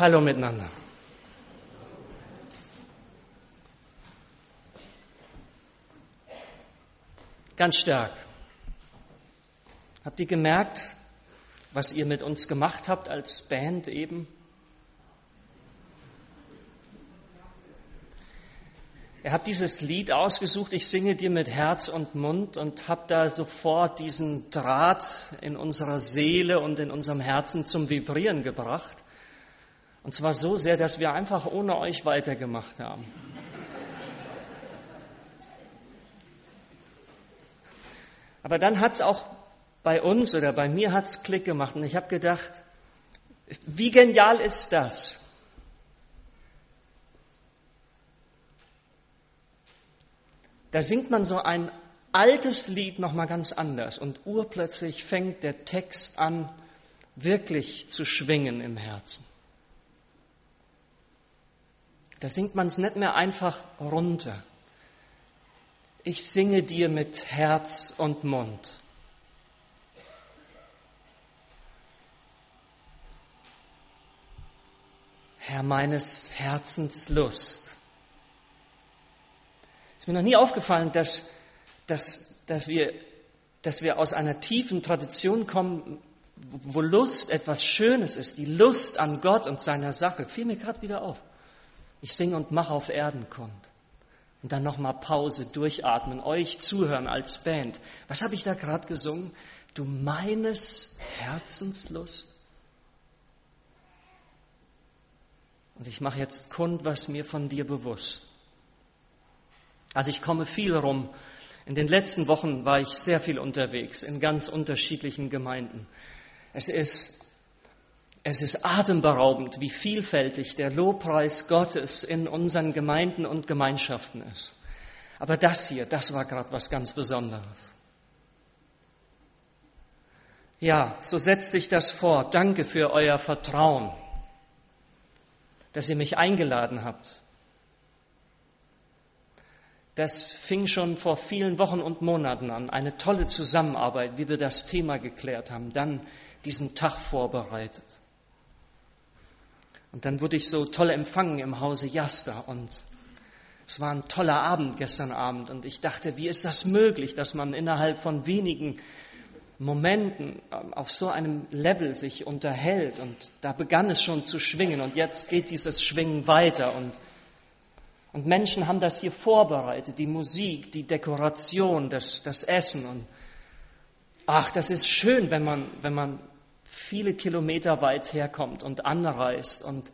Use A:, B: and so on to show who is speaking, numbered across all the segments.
A: Hallo miteinander. Ganz stark. Habt ihr gemerkt, was ihr mit uns gemacht habt als Band eben? Er hat dieses Lied ausgesucht, ich singe dir mit Herz und Mund und habe da sofort diesen Draht in unserer Seele und in unserem Herzen zum Vibrieren gebracht. Und zwar so sehr, dass wir einfach ohne euch weitergemacht haben. Aber dann hat es auch bei uns oder bei mir hat's Klick gemacht und ich habe gedacht, wie genial ist das? Da singt man so ein altes Lied noch mal ganz anders und urplötzlich fängt der Text an wirklich zu schwingen im Herzen. Da singt man es nicht mehr einfach runter. Ich singe dir mit Herz und Mund. Herr meines Herzens Lust ist mir noch nie aufgefallen, dass, dass, dass, wir, dass wir aus einer tiefen Tradition kommen, wo Lust etwas Schönes ist, die Lust an Gott und seiner Sache. Fiel mir gerade wieder auf. Ich singe und mache auf Erden kund. Und dann nochmal Pause, durchatmen, euch zuhören als Band. Was habe ich da gerade gesungen? Du meines Herzenslust. Und ich mache jetzt kund, was mir von dir bewusst. Also ich komme viel rum. In den letzten Wochen war ich sehr viel unterwegs in ganz unterschiedlichen Gemeinden. Es ist, es ist atemberaubend, wie vielfältig der Lobpreis Gottes in unseren Gemeinden und Gemeinschaften ist. Aber das hier, das war gerade was ganz Besonderes. Ja, so setzt sich das vor. Danke für euer Vertrauen, dass ihr mich eingeladen habt, das fing schon vor vielen Wochen und Monaten an. Eine tolle Zusammenarbeit, wie wir das Thema geklärt haben, dann diesen Tag vorbereitet. Und dann wurde ich so toll empfangen im Hause Jasta und es war ein toller Abend gestern Abend. Und ich dachte, wie ist das möglich, dass man innerhalb von wenigen Momenten ähm, auf so einem Level sich unterhält? Und da begann es schon zu schwingen und jetzt geht dieses Schwingen weiter. Und und Menschen haben das hier vorbereitet, die Musik, die Dekoration, das, das Essen. Und ach, das ist schön, wenn man, wenn man viele Kilometer weit herkommt und anreist und,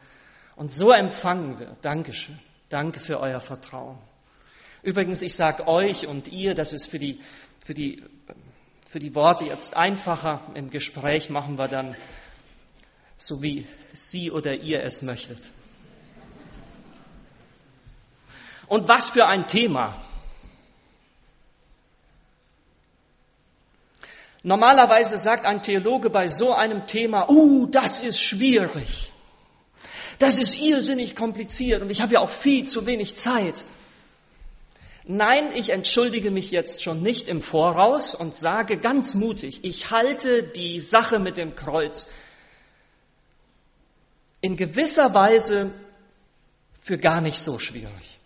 A: und so empfangen wird. Dankeschön. Danke für euer Vertrauen. Übrigens, ich sage euch und ihr, das ist für die, für, die, für die Worte jetzt einfacher. Im Gespräch machen wir dann so, wie Sie oder ihr es möchtet. Und was für ein Thema. Normalerweise sagt ein Theologe bei so einem Thema, uh, das ist schwierig. Das ist irrsinnig kompliziert und ich habe ja auch viel zu wenig Zeit. Nein, ich entschuldige mich jetzt schon nicht im Voraus und sage ganz mutig, ich halte die Sache mit dem Kreuz in gewisser Weise für gar nicht so schwierig.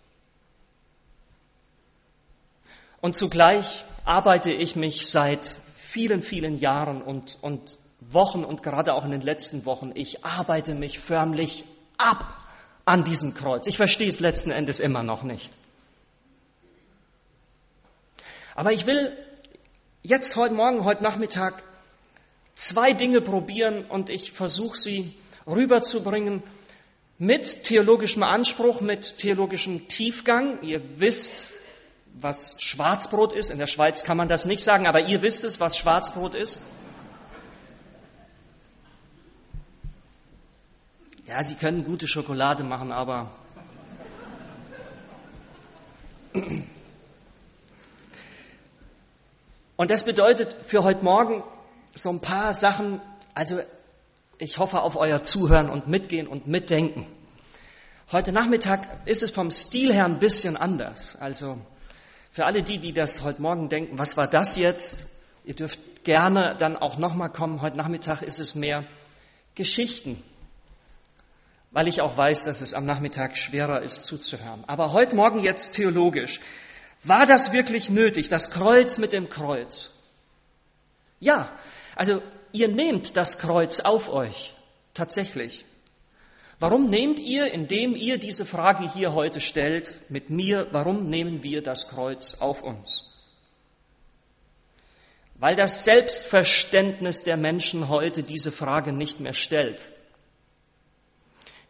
A: Und zugleich arbeite ich mich seit vielen, vielen Jahren und, und Wochen und gerade auch in den letzten Wochen, ich arbeite mich förmlich ab an diesem Kreuz. Ich verstehe es letzten Endes immer noch nicht. Aber ich will jetzt heute Morgen, heute Nachmittag zwei Dinge probieren und ich versuche sie rüberzubringen mit theologischem Anspruch, mit theologischem Tiefgang. Ihr wisst, was Schwarzbrot ist. In der Schweiz kann man das nicht sagen, aber ihr wisst es, was Schwarzbrot ist. Ja, Sie können gute Schokolade machen, aber und das bedeutet für heute Morgen so ein paar Sachen, also ich hoffe auf euer Zuhören und Mitgehen und Mitdenken. Heute Nachmittag ist es vom Stil her ein bisschen anders. Also für alle die, die das heute Morgen denken, was war das jetzt? Ihr dürft gerne dann auch nochmal kommen. Heute Nachmittag ist es mehr Geschichten. weil ich auch weiß, dass es am Nachmittag schwerer ist zuzuhören. Aber heute Morgen jetzt theologisch. War das wirklich nötig, das Kreuz mit dem Kreuz? Ja, also ihr nehmt das Kreuz auf euch, tatsächlich. Warum nehmt ihr, indem ihr diese Frage hier heute stellt, mit mir, warum nehmen wir das Kreuz auf uns? Weil das Selbstverständnis der Menschen heute diese Frage nicht mehr stellt.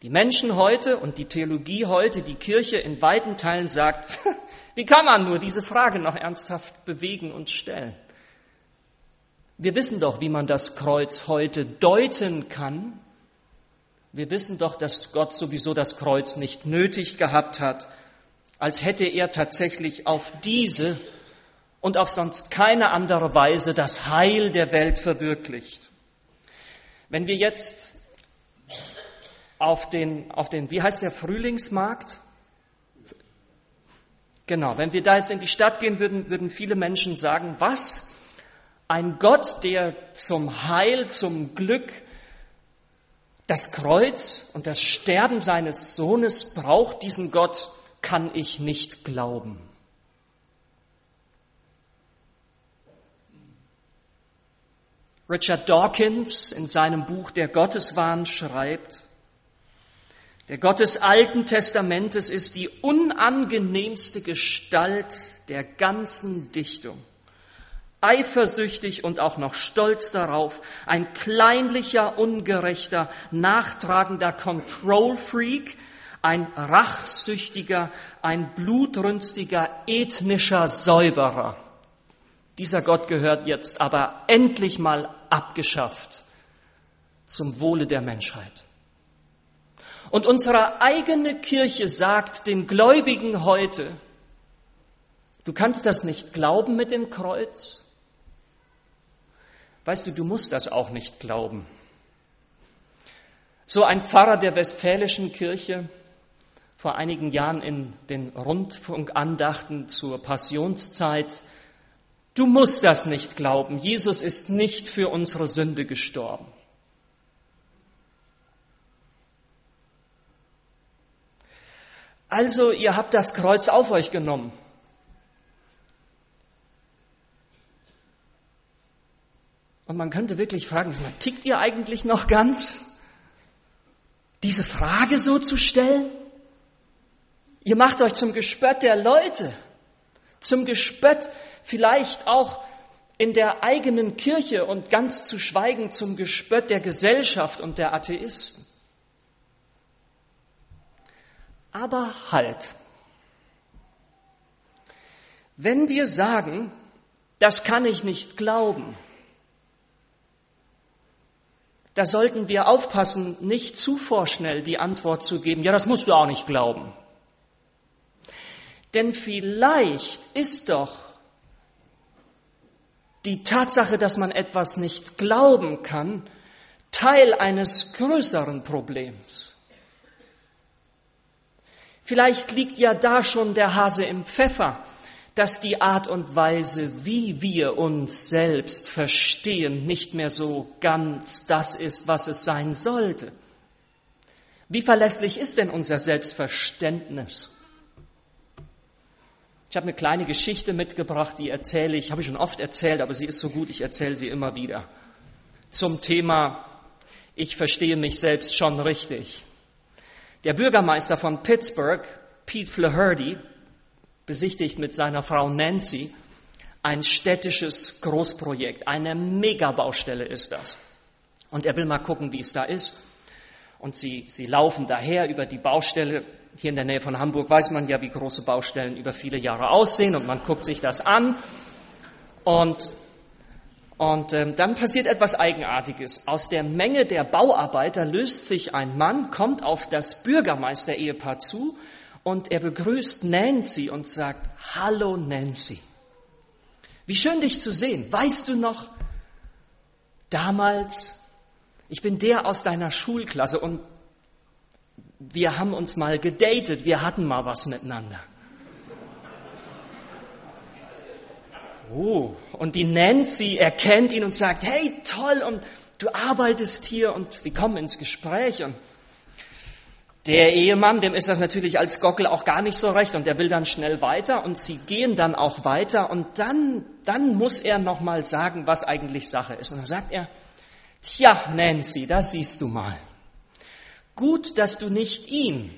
A: Die Menschen heute und die Theologie heute, die Kirche in weiten Teilen sagt, wie kann man nur diese Frage noch ernsthaft bewegen und stellen? Wir wissen doch, wie man das Kreuz heute deuten kann wir wissen doch, dass Gott sowieso das Kreuz nicht nötig gehabt hat, als hätte er tatsächlich auf diese und auf sonst keine andere Weise das Heil der Welt verwirklicht. Wenn wir jetzt auf den, auf den, wie heißt der Frühlingsmarkt? Genau, wenn wir da jetzt in die Stadt gehen würden, würden viele Menschen sagen, was? Ein Gott, der zum Heil, zum Glück, das Kreuz und das Sterben seines Sohnes braucht diesen Gott, kann ich nicht glauben. Richard Dawkins in seinem Buch Der Gotteswahn schreibt, der Gott des Alten Testamentes ist die unangenehmste Gestalt der ganzen Dichtung eifersüchtig und auch noch stolz darauf, ein kleinlicher, ungerechter, nachtragender Control-Freak, ein rachsüchtiger, ein blutrünstiger, ethnischer Säuberer. Dieser Gott gehört jetzt aber endlich mal abgeschafft zum Wohle der Menschheit. Und unsere eigene Kirche sagt den Gläubigen heute, du kannst das nicht glauben mit dem Kreuz, Weißt du, du musst das auch nicht glauben. So ein Pfarrer der Westfälischen Kirche vor einigen Jahren in den Rundfunkandachten zur Passionszeit, du musst das nicht glauben. Jesus ist nicht für unsere Sünde gestorben. Also, ihr habt das Kreuz auf euch genommen. Und man könnte wirklich fragen, tickt ihr eigentlich noch ganz? Diese Frage so zu stellen? Ihr macht euch zum Gespött der Leute, zum Gespött vielleicht auch in der eigenen Kirche und ganz zu schweigen zum Gespött der Gesellschaft und der Atheisten. Aber halt. Wenn wir sagen, das kann ich nicht glauben, da sollten wir aufpassen, nicht zu vorschnell die Antwort zu geben, ja, das musst du auch nicht glauben. Denn vielleicht ist doch die Tatsache, dass man etwas nicht glauben kann, Teil eines größeren Problems. Vielleicht liegt ja da schon der Hase im Pfeffer, dass die Art und Weise, wie wir uns selbst verstehen, nicht mehr so ganz das ist, was es sein sollte. Wie verlässlich ist denn unser Selbstverständnis? Ich habe eine kleine Geschichte mitgebracht, die erzähle ich, habe ich schon oft erzählt, aber sie ist so gut, ich erzähle sie immer wieder. Zum Thema, ich verstehe mich selbst schon richtig. Der Bürgermeister von Pittsburgh, Pete Flaherty, besichtigt mit seiner Frau Nancy ein städtisches Großprojekt. Eine Megabaustelle ist das. Und er will mal gucken, wie es da ist. Und sie, sie laufen daher über die Baustelle. Hier in der Nähe von Hamburg weiß man ja, wie große Baustellen über viele Jahre aussehen. Und man guckt sich das an. Und, und ähm, dann passiert etwas Eigenartiges. Aus der Menge der Bauarbeiter löst sich ein Mann, kommt auf das Bürgermeister-Ehepaar zu und er begrüßt Nancy und sagt, Hallo Nancy. Wie schön dich zu sehen. Weißt du noch, damals, ich bin der aus deiner Schulklasse und wir haben uns mal gedatet, wir hatten mal was miteinander. Oh, und die Nancy erkennt ihn und sagt, hey, toll, und du arbeitest hier und sie kommen ins Gespräch und Der Ehemann, dem ist das natürlich als Gockel auch gar nicht so recht und der will dann schnell weiter und sie gehen dann auch weiter und dann, dann muss er nochmal sagen, was eigentlich Sache ist. Und dann sagt er, tja, Nancy, da siehst du mal. Gut, dass du nicht ihn,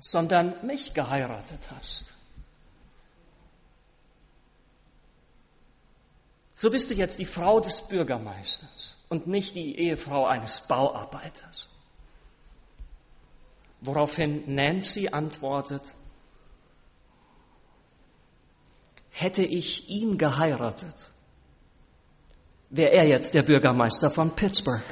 A: sondern mich geheiratet hast. So bist du jetzt die Frau des Bürgermeisters und nicht die Ehefrau eines Bauarbeiters. Woraufhin Nancy antwortet, hätte ich ihn geheiratet, wäre er jetzt der Bürgermeister von Pittsburgh.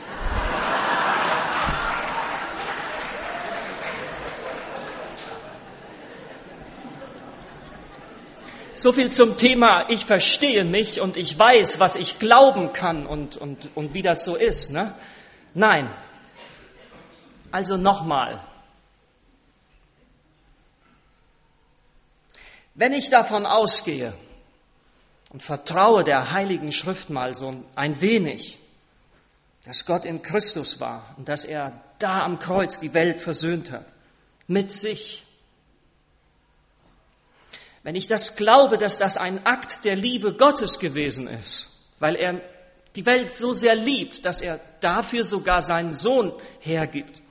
A: So viel zum Thema, ich verstehe mich und ich weiß, was ich glauben kann und, und, und wie das so ist. Ne? Nein. Also nochmal. Wenn ich davon ausgehe und vertraue der Heiligen Schrift mal so ein wenig, dass Gott in Christus war und dass er da am Kreuz die Welt versöhnt hat, mit sich, wenn ich das glaube, dass das ein Akt der Liebe Gottes gewesen ist, weil er die Welt so sehr liebt, dass er dafür sogar seinen Sohn hergibt.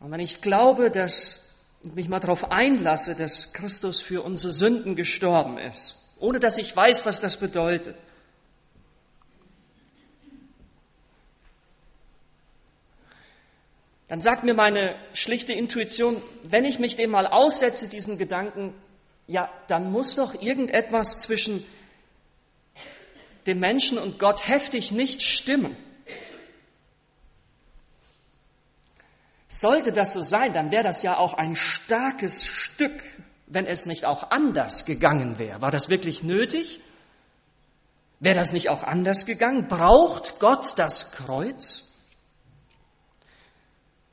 A: Und wenn ich glaube, dass und mich mal darauf einlasse, dass Christus für unsere Sünden gestorben ist, ohne dass ich weiß, was das bedeutet, dann sagt mir meine schlichte Intuition, wenn ich mich dem mal aussetze, diesen Gedanken, ja, dann muss doch irgendetwas zwischen dem Menschen und Gott heftig nicht stimmen. Sollte das so sein, dann wäre das ja auch ein starkes Stück, wenn es nicht auch anders gegangen wäre. War das wirklich nötig? Wäre das nicht auch anders gegangen? Braucht Gott das Kreuz?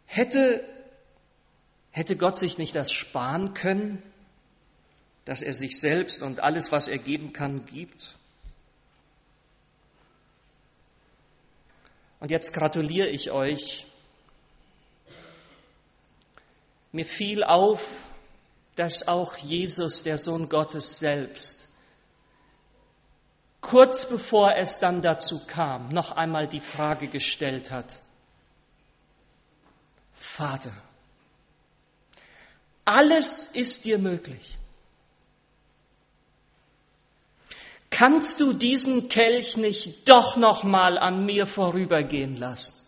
A: Hätte, hätte Gott sich nicht das sparen können, dass er sich selbst und alles, was er geben kann, gibt? Und jetzt gratuliere ich euch. Mir fiel auf, dass auch Jesus, der Sohn Gottes selbst, kurz bevor es dann dazu kam, noch einmal die Frage gestellt hat, Vater, alles ist dir möglich. Kannst du diesen Kelch nicht doch noch mal an mir vorübergehen lassen?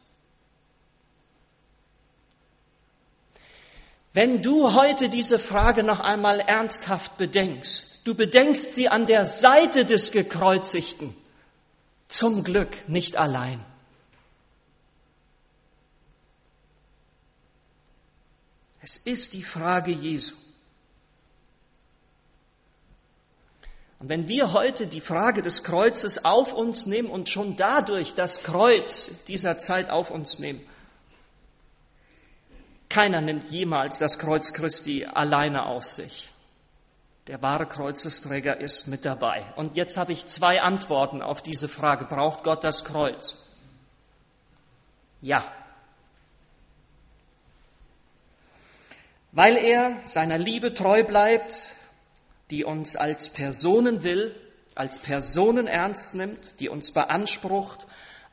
A: Wenn du heute diese Frage noch einmal ernsthaft bedenkst, du bedenkst sie an der Seite des Gekreuzigten, zum Glück nicht allein. Es ist die Frage Jesu. Und wenn wir heute die Frage des Kreuzes auf uns nehmen und schon dadurch das Kreuz dieser Zeit auf uns nehmen, keiner nimmt jemals das Kreuz Christi alleine auf sich. Der wahre Kreuzesträger ist mit dabei. Und jetzt habe ich zwei Antworten auf diese Frage. Braucht Gott das Kreuz? Ja. weil er seiner Liebe treu bleibt, die uns als Personen will, als Personen ernst nimmt, die uns beansprucht,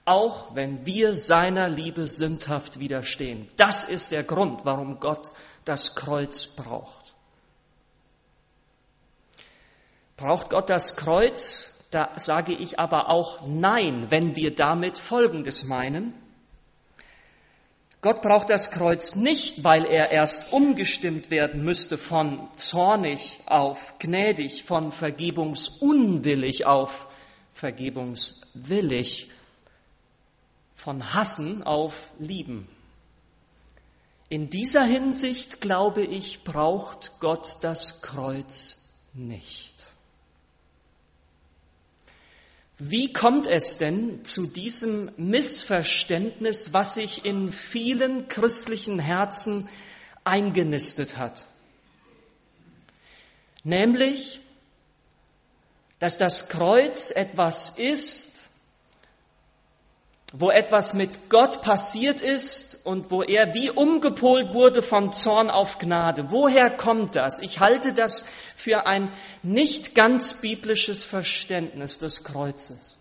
A: auch wenn wir seiner Liebe sündhaft widerstehen. Das ist der Grund, warum Gott das Kreuz braucht. Braucht Gott das Kreuz? Da sage ich aber auch Nein, wenn wir damit Folgendes meinen. Gott braucht das Kreuz nicht, weil er erst umgestimmt werden müsste von zornig auf gnädig, von vergebungsunwillig auf vergebungswillig, von hassen auf lieben. In dieser Hinsicht, glaube ich, braucht Gott das Kreuz nicht. Wie kommt es denn zu diesem Missverständnis, was sich in vielen christlichen Herzen eingenistet hat? Nämlich, dass das Kreuz etwas ist, wo etwas mit Gott passiert ist und wo er wie umgepolt wurde von Zorn auf Gnade. Woher kommt das? Ich halte das für ein nicht ganz biblisches Verständnis des Kreuzes.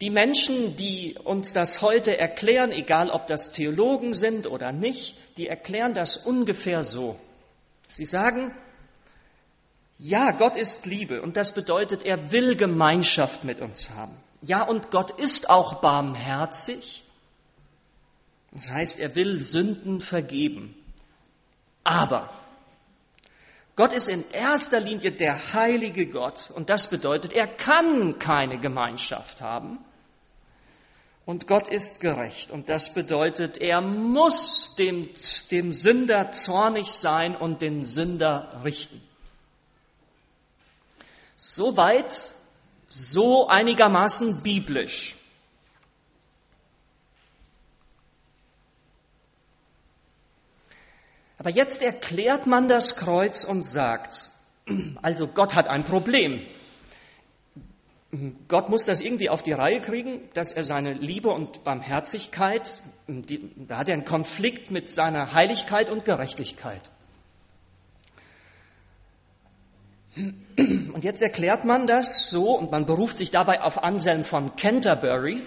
A: Die Menschen, die uns das heute erklären, egal ob das Theologen sind oder nicht, die erklären das ungefähr so. Sie sagen, ja, Gott ist Liebe und das bedeutet, er will Gemeinschaft mit uns haben. Ja, und Gott ist auch barmherzig. Das heißt, er will Sünden vergeben. Aber Gott ist in erster Linie der heilige Gott und das bedeutet, er kann keine Gemeinschaft haben. Und Gott ist gerecht und das bedeutet, er muss dem, dem Sünder zornig sein und den Sünder richten. Soweit, so einigermaßen biblisch. Aber jetzt erklärt man das Kreuz und sagt, also Gott hat ein Problem. Gott muss das irgendwie auf die Reihe kriegen, dass er seine Liebe und Barmherzigkeit, die, da hat er einen Konflikt mit seiner Heiligkeit und Gerechtigkeit. Und jetzt erklärt man das so und man beruft sich dabei auf Anselm von Canterbury.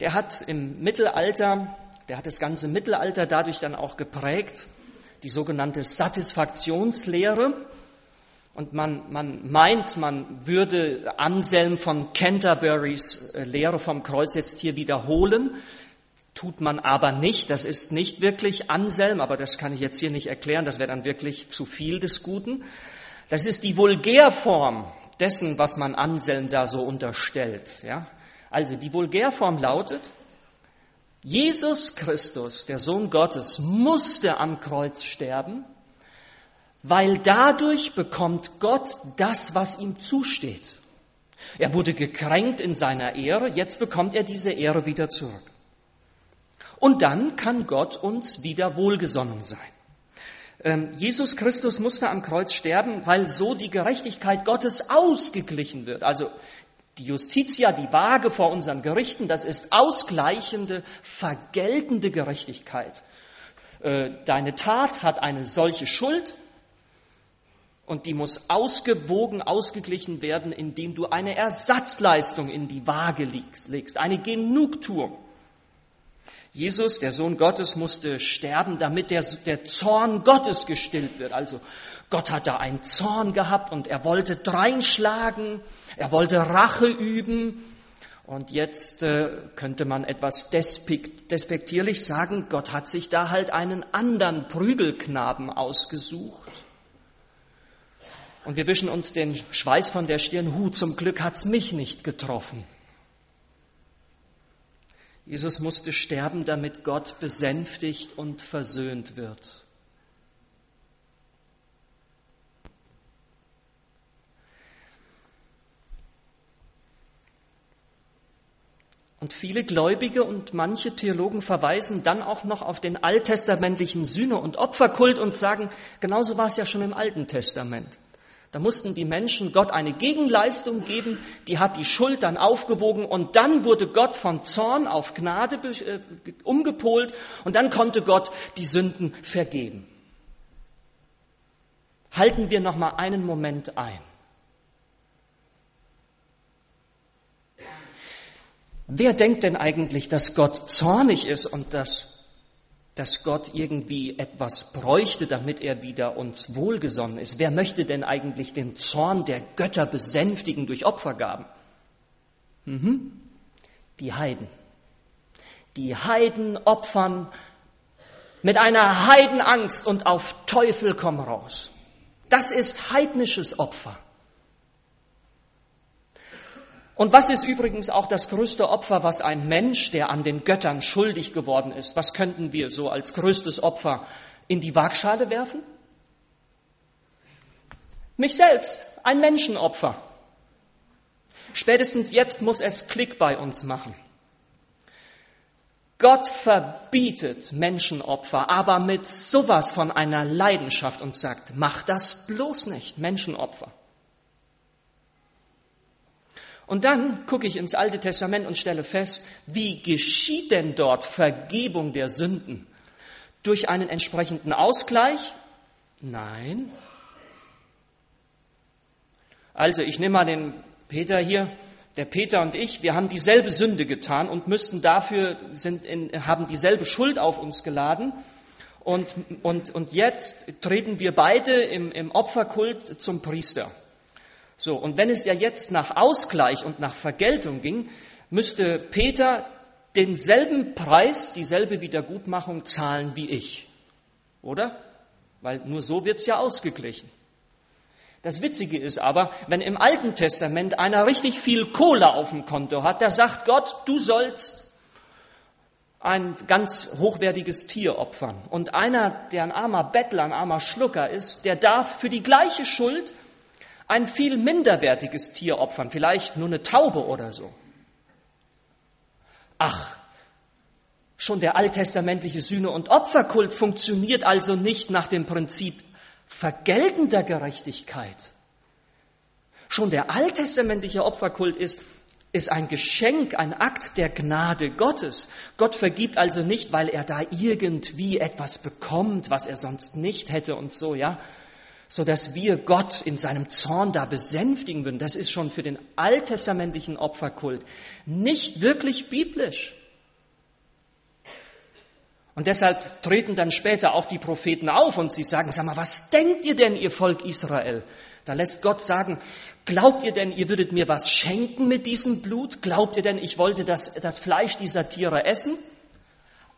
A: Der hat im Mittelalter, der hat das ganze Mittelalter dadurch dann auch geprägt, die sogenannte Satisfaktionslehre. Und man, man meint, man würde Anselm von Canterburys äh, Lehre vom Kreuz jetzt hier wiederholen tut man aber nicht. Das ist nicht wirklich Anselm, aber das kann ich jetzt hier nicht erklären. Das wäre dann wirklich zu viel des Guten. Das ist die Vulgärform dessen, was man Anselm da so unterstellt. Ja? Also die Vulgärform lautet, Jesus Christus, der Sohn Gottes, musste am Kreuz sterben, weil dadurch bekommt Gott das, was ihm zusteht. Er wurde gekränkt in seiner Ehre, jetzt bekommt er diese Ehre wieder zurück. Und dann kann Gott uns wieder wohlgesonnen sein. Ähm, Jesus Christus musste am Kreuz sterben, weil so die Gerechtigkeit Gottes ausgeglichen wird. Also die Justitia, die Waage vor unseren Gerichten, das ist ausgleichende, vergeltende Gerechtigkeit. Äh, deine Tat hat eine solche Schuld und die muss ausgewogen, ausgeglichen werden, indem du eine Ersatzleistung in die Waage legst, eine Genugtuung. Jesus, der Sohn Gottes, musste sterben, damit der, der Zorn Gottes gestillt wird. Also Gott hat da einen Zorn gehabt und er wollte dreinschlagen, er wollte Rache üben. Und jetzt äh, könnte man etwas despektierlich sagen, Gott hat sich da halt einen anderen Prügelknaben ausgesucht. Und wir wischen uns den Schweiß von der Stirn, Hu, zum Glück hat's mich nicht getroffen. Jesus musste sterben, damit Gott besänftigt und versöhnt wird. Und viele Gläubige und manche Theologen verweisen dann auch noch auf den alttestamentlichen Sühne- und Opferkult und sagen, genauso war es ja schon im Alten Testament. Da mussten die Menschen Gott eine Gegenleistung geben, die hat die Schuld dann aufgewogen und dann wurde Gott von Zorn auf Gnade äh, umgepolt und dann konnte Gott die Sünden vergeben. Halten wir noch mal einen Moment ein. Wer denkt denn eigentlich, dass Gott zornig ist und dass dass Gott irgendwie etwas bräuchte, damit er wieder uns wohlgesonnen ist. Wer möchte denn eigentlich den Zorn der Götter besänftigen durch Opfergaben? Mhm. Die Heiden. Die Heiden opfern mit einer Heidenangst und auf Teufel komm raus. Das ist heidnisches Opfer. Und was ist übrigens auch das größte Opfer, was ein Mensch, der an den Göttern schuldig geworden ist, was könnten wir so als größtes Opfer in die Waagschale werfen? Mich selbst, ein Menschenopfer. Spätestens jetzt muss es Klick bei uns machen. Gott verbietet Menschenopfer, aber mit sowas von einer Leidenschaft und sagt, mach das bloß nicht, Menschenopfer. Und dann gucke ich ins Alte Testament und stelle fest, wie geschieht denn dort Vergebung der Sünden? Durch einen entsprechenden Ausgleich? Nein. Also ich nehme mal den Peter hier. Der Peter und ich, wir haben dieselbe Sünde getan und müssten dafür, sind in, haben dieselbe Schuld auf uns geladen. Und, und, und jetzt treten wir beide im, im Opferkult zum Priester. So, und wenn es ja jetzt nach Ausgleich und nach Vergeltung ging, müsste Peter denselben Preis, dieselbe Wiedergutmachung zahlen wie ich. Oder? Weil nur so wird's ja ausgeglichen. Das Witzige ist aber, wenn im Alten Testament einer richtig viel Kohle auf dem Konto hat, da sagt Gott, du sollst ein ganz hochwertiges Tier opfern. Und einer, der ein armer Bettler, ein armer Schlucker ist, der darf für die gleiche Schuld ein viel minderwertiges Tier opfern, vielleicht nur eine Taube oder so. Ach, schon der alttestamentliche Sühne- und Opferkult funktioniert also nicht nach dem Prinzip vergeltender Gerechtigkeit. Schon der alttestamentliche Opferkult ist, ist ein Geschenk, ein Akt der Gnade Gottes. Gott vergibt also nicht, weil er da irgendwie etwas bekommt, was er sonst nicht hätte und so, ja, so dass wir Gott in seinem Zorn da besänftigen würden. Das ist schon für den alttestamentlichen Opferkult nicht wirklich biblisch. Und deshalb treten dann später auch die Propheten auf und sie sagen, sag mal, was denkt ihr denn, ihr Volk Israel? Da lässt Gott sagen, glaubt ihr denn, ihr würdet mir was schenken mit diesem Blut? Glaubt ihr denn, ich wollte das, das Fleisch dieser Tiere essen?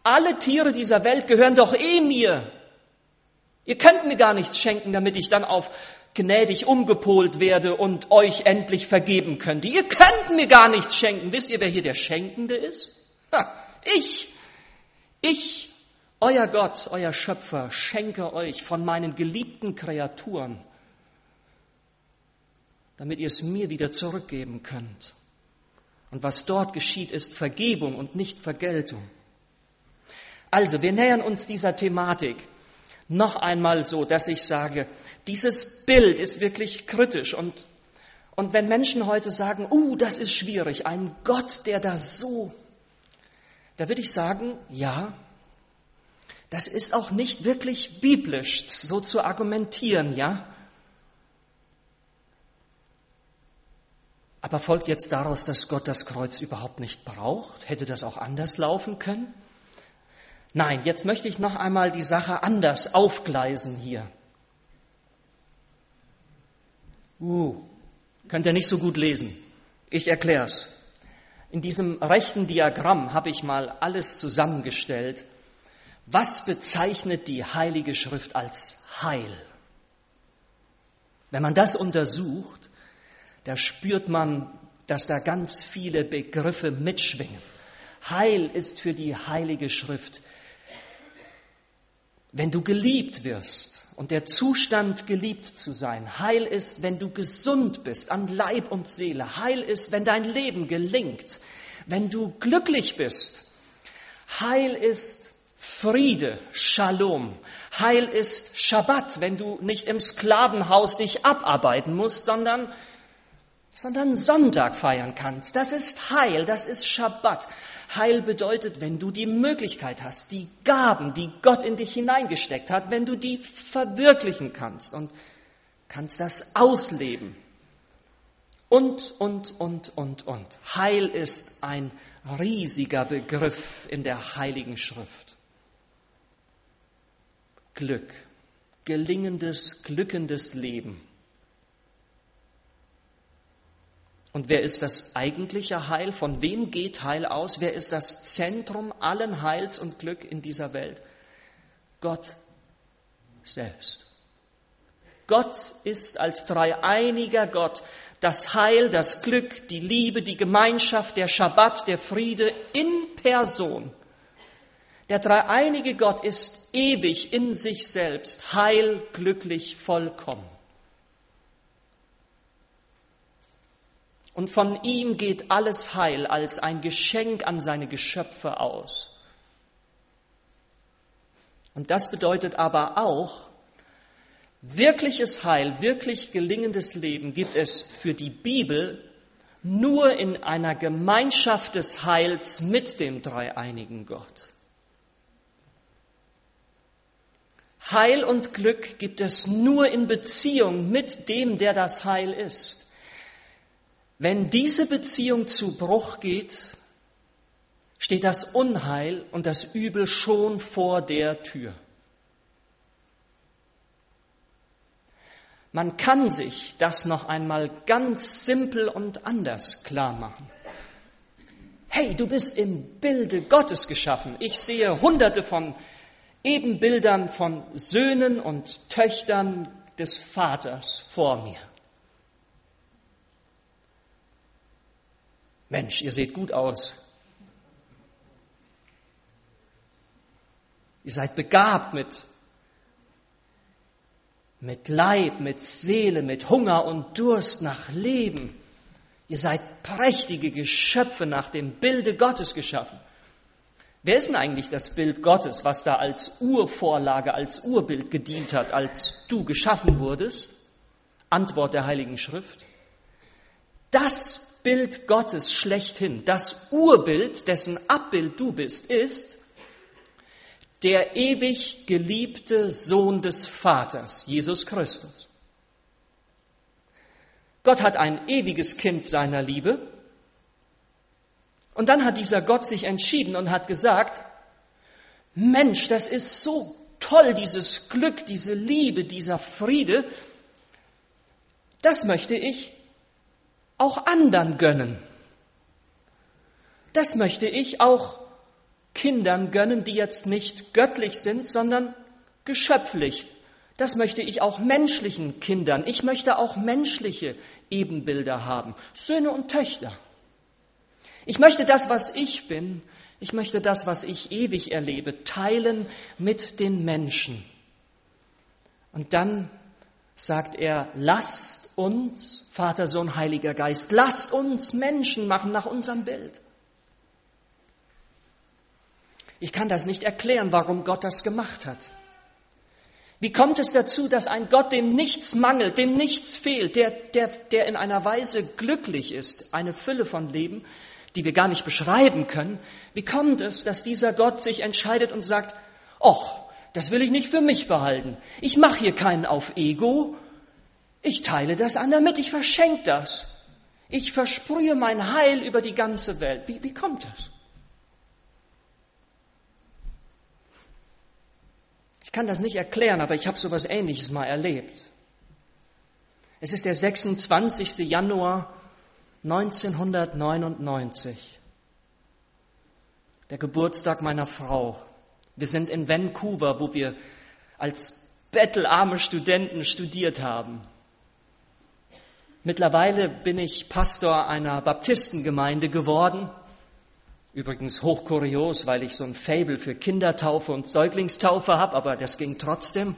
A: Alle Tiere dieser Welt gehören doch eh mir. Ihr könnt mir gar nichts schenken, damit ich dann auf gnädig umgepolt werde und euch endlich vergeben könnte. Ihr könnt mir gar nichts schenken. Wisst ihr, wer hier der Schenkende ist? Ha, ich. Ich, euer Gott, euer Schöpfer, schenke euch von meinen geliebten Kreaturen, damit ihr es mir wieder zurückgeben könnt. Und was dort geschieht, ist Vergebung und nicht Vergeltung. Also, wir nähern uns dieser Thematik noch einmal so, dass ich sage, dieses Bild ist wirklich kritisch und, und wenn Menschen heute sagen, uh, das ist schwierig, ein Gott, der da so, da würde ich sagen, ja, das ist auch nicht wirklich biblisch, so zu argumentieren, ja. Aber folgt jetzt daraus, dass Gott das Kreuz überhaupt nicht braucht? Hätte das auch anders laufen können? Nein, jetzt möchte ich noch einmal die Sache anders aufgleisen hier. Uh, könnt ihr nicht so gut lesen. Ich erkläre es. In diesem rechten Diagramm habe ich mal alles zusammengestellt. Was bezeichnet die Heilige Schrift als Heil? Wenn man das untersucht, da spürt man, dass da ganz viele Begriffe mitschwingen. Heil ist für die Heilige Schrift wenn du geliebt wirst und der Zustand geliebt zu sein. Heil ist, wenn du gesund bist an Leib und Seele. Heil ist, wenn dein Leben gelingt, wenn du glücklich bist. Heil ist Friede, Shalom. Heil ist Shabbat, wenn du nicht im Sklavenhaus dich abarbeiten musst, sondern sondern Sonntag feiern kannst. Das ist Heil, das ist Shabbat. Heil bedeutet, wenn du die Möglichkeit hast, die Gaben, die Gott in dich hineingesteckt hat, wenn du die verwirklichen kannst und kannst das ausleben. Und, und, und, und, und. Heil ist ein riesiger Begriff in der Heiligen Schrift. Glück, gelingendes, glückendes Leben. Und wer ist das eigentliche Heil? Von wem geht Heil aus? Wer ist das Zentrum allen Heils und Glück in dieser Welt? Gott selbst. Gott ist als dreieiniger Gott das Heil, das Glück, die Liebe, die Gemeinschaft, der Schabbat, der Friede in Person. Der dreieinige Gott ist ewig in sich selbst, heil, glücklich, vollkommen. Und von ihm geht alles Heil als ein Geschenk an seine Geschöpfe aus. Und das bedeutet aber auch, wirkliches Heil, wirklich gelingendes Leben gibt es für die Bibel nur in einer Gemeinschaft des Heils mit dem dreieinigen Gott. Heil und Glück gibt es nur in Beziehung mit dem, der das Heil ist. Wenn diese Beziehung zu Bruch geht, steht das Unheil und das Übel schon vor der Tür. Man kann sich das noch einmal ganz simpel und anders klar machen. Hey, du bist im Bilde Gottes geschaffen. Ich sehe hunderte von Ebenbildern von Söhnen und Töchtern des Vaters vor mir. Mensch, ihr seht gut aus. Ihr seid begabt mit, mit Leib, mit Seele, mit Hunger und Durst nach Leben. Ihr seid prächtige Geschöpfe nach dem Bilde Gottes geschaffen. Wer ist denn eigentlich das Bild Gottes, was da als Urvorlage, als Urbild gedient hat, als du geschaffen wurdest? Antwort der Heiligen Schrift. Das Bild Gottes schlechthin, das Urbild, dessen Abbild du bist, ist der ewig geliebte Sohn des Vaters, Jesus Christus. Gott hat ein ewiges Kind seiner Liebe, und dann hat dieser Gott sich entschieden und hat gesagt, Mensch, das ist so toll, dieses Glück, diese Liebe, dieser Friede, das möchte ich auch anderen gönnen. Das möchte ich auch Kindern gönnen, die jetzt nicht göttlich sind, sondern geschöpflich. Das möchte ich auch menschlichen Kindern. Ich möchte auch menschliche Ebenbilder haben, Söhne und Töchter. Ich möchte das, was ich bin, ich möchte das, was ich ewig erlebe, teilen mit den Menschen. Und dann sagt er, lasst uns, Vater, Sohn, Heiliger Geist, lasst uns Menschen machen nach unserem Bild. Ich kann das nicht erklären, warum Gott das gemacht hat. Wie kommt es dazu, dass ein Gott, dem nichts mangelt, dem nichts fehlt, der, der, der in einer Weise glücklich ist, eine Fülle von Leben, die wir gar nicht beschreiben können, wie kommt es, dass dieser Gott sich entscheidet und sagt, ach, das will ich nicht für mich behalten. Ich mache hier keinen auf Ego. Ich teile das an damit, ich verschenke das. Ich versprühe mein Heil über die ganze Welt. Wie, wie kommt das? Ich kann das nicht erklären, aber ich habe so etwas Ähnliches mal erlebt. Es ist der 26. Januar 1999, der Geburtstag meiner Frau. Wir sind in Vancouver, wo wir als bettelarme Studenten studiert haben. Mittlerweile bin ich Pastor einer Baptistengemeinde geworden. Übrigens hochkurios, weil ich so ein Fable für Kindertaufe und Säuglingstaufe habe, aber das ging trotzdem.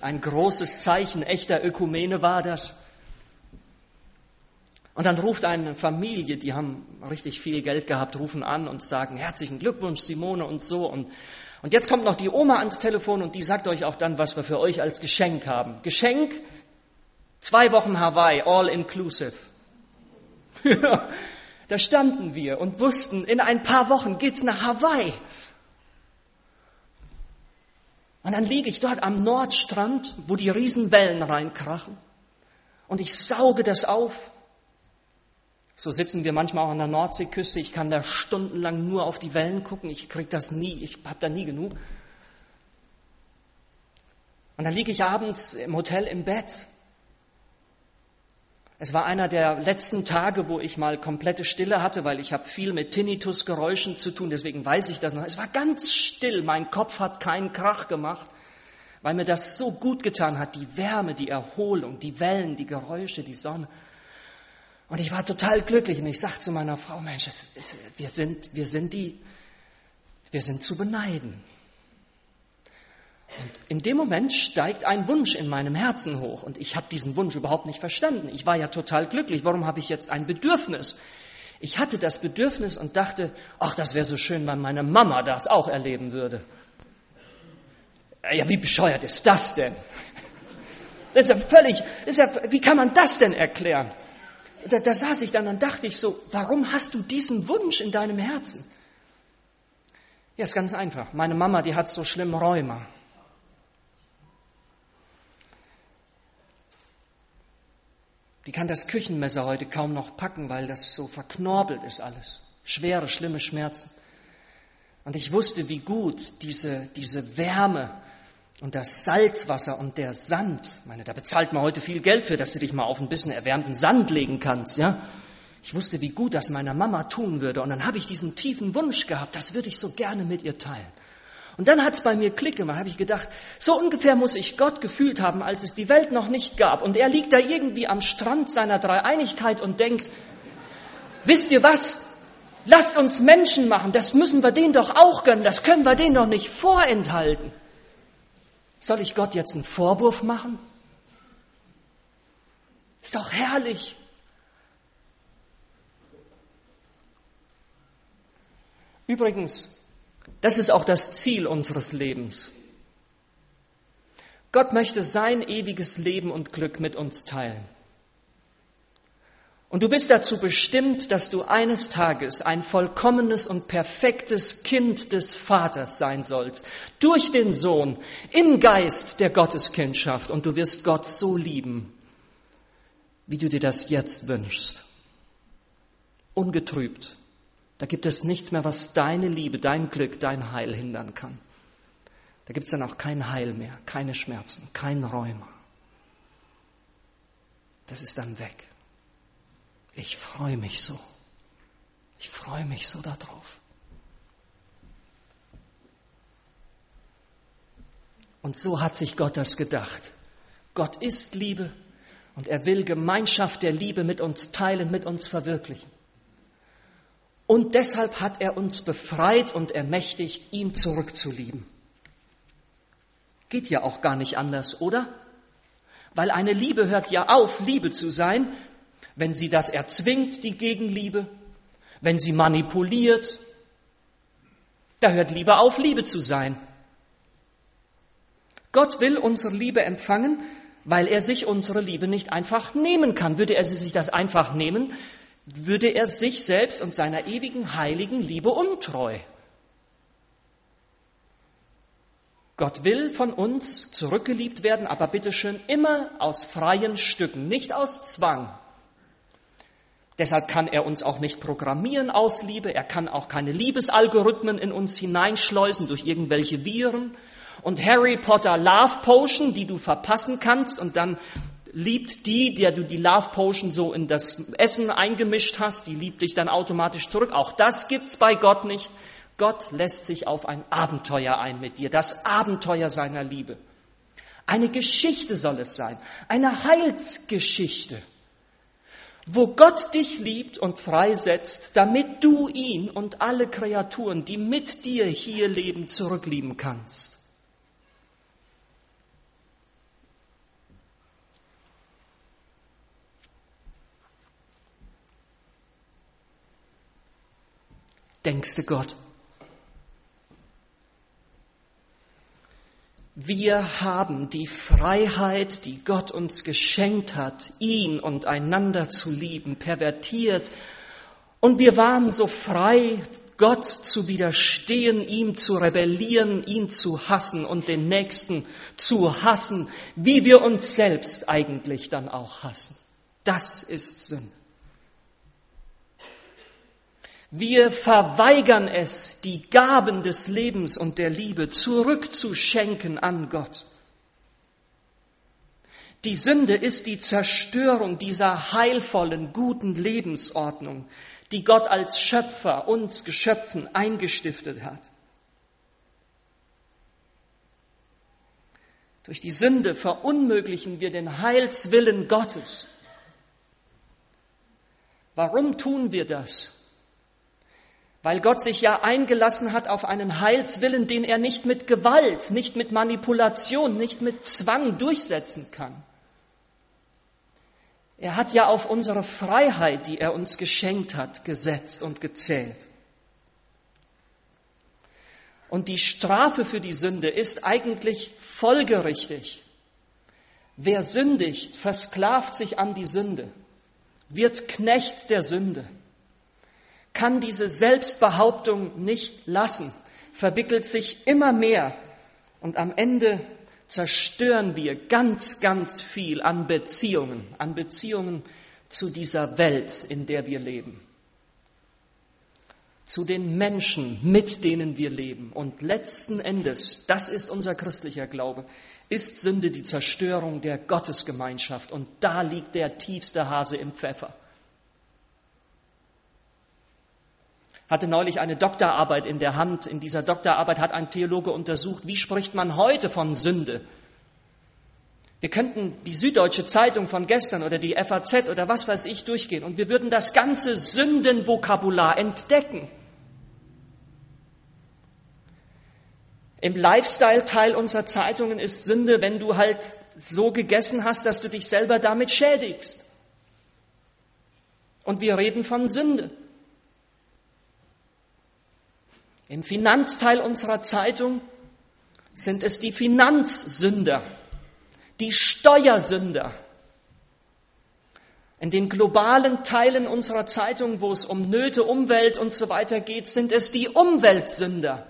A: Ein großes Zeichen echter Ökumene war das. Und dann ruft eine Familie, die haben richtig viel Geld gehabt, rufen an und sagen, herzlichen Glückwunsch, Simone und so. Und, und jetzt kommt noch die Oma ans Telefon und die sagt euch auch dann, was wir für euch als Geschenk haben. Geschenk, zwei Wochen Hawaii, all inclusive. da standen wir und wussten, in ein paar Wochen geht's nach Hawaii. Und dann liege ich dort am Nordstrand, wo die Riesenwellen reinkrachen. Und ich sauge das auf so sitzen wir manchmal auch an der Nordseeküste. Ich kann da stundenlang nur auf die Wellen gucken. Ich krieg das nie. Ich habe da nie genug. Und dann liege ich abends im Hotel im Bett. Es war einer der letzten Tage, wo ich mal komplette Stille hatte, weil ich habe viel mit Tinnitusgeräuschen zu tun, deswegen weiß ich das noch. Es war ganz still, mein Kopf hat keinen Krach gemacht, weil mir das so gut getan hat, die Wärme, die Erholung, die Wellen, die Geräusche, die Sonne. Und ich war total glücklich und ich sagte zu meiner Frau, Mensch, ist, wir, sind, wir sind die, wir sind zu beneiden. Und in dem Moment steigt ein Wunsch in meinem Herzen hoch und ich habe diesen Wunsch überhaupt nicht verstanden. Ich war ja total glücklich. Warum habe ich jetzt ein Bedürfnis? Ich hatte das Bedürfnis und dachte, ach, das wäre so schön, wenn meine Mama das auch erleben würde. Ja, wie bescheuert ist das denn? Das ist ja völlig, ist ja, wie kann man das denn erklären? Da, da saß ich dann und dachte ich so, warum hast du diesen Wunsch in deinem Herzen? Ja, ist ganz einfach. Meine Mama, die hat so schlimm Rheuma. Die kann das Küchenmesser heute kaum noch packen, weil das so verknorbelt ist alles. Schwere, schlimme Schmerzen. Und ich wusste, wie gut diese, diese Wärme und das Salzwasser und der Sand, meine, da bezahlt man heute viel Geld für, dass du dich mal auf ein bisschen erwärmten Sand legen kannst, ja. Ich wusste, wie gut das meiner Mama tun würde. Und dann habe ich diesen tiefen Wunsch gehabt, das würde ich so gerne mit ihr teilen. Und dann hat es bei mir Klick gemacht, habe ich gedacht, so ungefähr muss ich Gott gefühlt haben, als es die Welt noch nicht gab. Und er liegt da irgendwie am Strand seiner Dreieinigkeit und denkt, wisst ihr was? Lasst uns Menschen machen, das müssen wir denen doch auch gönnen, das können wir denen doch nicht vorenthalten. Soll ich Gott jetzt einen Vorwurf machen? Ist doch herrlich. Übrigens, das ist auch das Ziel unseres Lebens. Gott möchte sein ewiges Leben und Glück mit uns teilen. Und du bist dazu bestimmt, dass du eines Tages ein vollkommenes und perfektes Kind des Vaters sein sollst, durch den Sohn, im Geist der Gotteskindschaft. Und du wirst Gott so lieben, wie du dir das jetzt wünschst. Ungetrübt, da gibt es nichts mehr, was deine Liebe, dein Glück, dein Heil hindern kann. Da gibt es dann auch kein Heil mehr, keine Schmerzen, kein Rheuma. Das ist dann weg. Ich freue mich so. Ich freue mich so darauf. Und so hat sich Gott das gedacht. Gott ist Liebe und er will Gemeinschaft der Liebe mit uns teilen, mit uns verwirklichen. Und deshalb hat er uns befreit und ermächtigt, ihm zurückzulieben. Geht ja auch gar nicht anders, oder? Weil eine Liebe hört ja auf, Liebe zu sein, wenn sie das erzwingt, die Gegenliebe, wenn sie manipuliert. Da hört Liebe auf, Liebe zu sein. Gott will unsere Liebe empfangen, weil er sich unsere Liebe nicht einfach nehmen kann. Würde er sich das einfach nehmen, würde er sich selbst und seiner ewigen heiligen Liebe untreu. Gott will von uns zurückgeliebt werden, aber bitteschön immer aus freien Stücken, nicht aus Zwang. Deshalb kann er uns auch nicht programmieren aus Liebe, er kann auch keine Liebesalgorithmen in uns hineinschleusen durch irgendwelche Viren und Harry Potter Love Potion, die du verpassen kannst und dann liebt die, der du die Love Potion so in das Essen eingemischt hast, die liebt dich dann automatisch zurück. Auch das gibt's bei Gott nicht. Gott lässt sich auf ein Abenteuer ein mit dir, das Abenteuer seiner Liebe. Eine Geschichte soll es sein, eine Heilsgeschichte, wo Gott dich liebt und freisetzt, damit du ihn und alle Kreaturen, die mit dir hier leben, zurücklieben kannst. denkst du Gott? Wir haben die Freiheit, die Gott uns geschenkt hat, ihn und einander zu lieben, pervertiert. Und wir waren so frei, Gott zu widerstehen, ihm zu rebellieren, ihn zu hassen und den Nächsten zu hassen, wie wir uns selbst eigentlich dann auch hassen. Das ist Sünde. Wir verweigern es, die Gaben des Lebens und der Liebe zurückzuschenken an Gott. Die Sünde ist die Zerstörung dieser heilvollen, guten Lebensordnung, die Gott als Schöpfer uns Geschöpfen eingestiftet hat. Durch die Sünde verunmöglichen wir den Heilswillen Gottes. Warum tun wir das? Weil Gott sich ja eingelassen hat auf einen Heilswillen, den er nicht mit Gewalt, nicht mit Manipulation, nicht mit Zwang durchsetzen kann. Er hat ja auf unsere Freiheit, die er uns geschenkt hat, gesetzt und gezählt. Und die Strafe für die Sünde ist eigentlich folgerichtig. Wer sündigt, versklavt sich an die Sünde, wird Knecht der Sünde, kann diese Selbstbehauptung nicht lassen, verwickelt sich immer mehr und am Ende zerstören wir ganz, ganz viel an Beziehungen, an Beziehungen zu dieser Welt, in der wir leben, zu den Menschen, mit denen wir leben. Und letzten Endes, das ist unser christlicher Glaube, ist Sünde die Zerstörung der Gottesgemeinschaft. Und da liegt der tiefste Hase im Pfeffer. Hatte neulich eine Doktorarbeit in der Hand. In dieser Doktorarbeit hat ein Theologe untersucht, wie spricht man heute von Sünde. Wir könnten die Süddeutsche Zeitung von gestern oder die FAZ oder was weiß ich durchgehen und wir würden das ganze Sündenvokabular entdecken. Im Lifestyle-Teil unserer Zeitungen ist Sünde, wenn du halt so gegessen hast, dass du dich selber damit schädigst. Und wir reden von Sünde. Im Finanzteil unserer Zeitung sind es die Finanzsünder, die Steuersünder. In den globalen Teilen unserer Zeitung, wo es um Nöte, Umwelt und so weiter geht, sind es die Umweltsünder.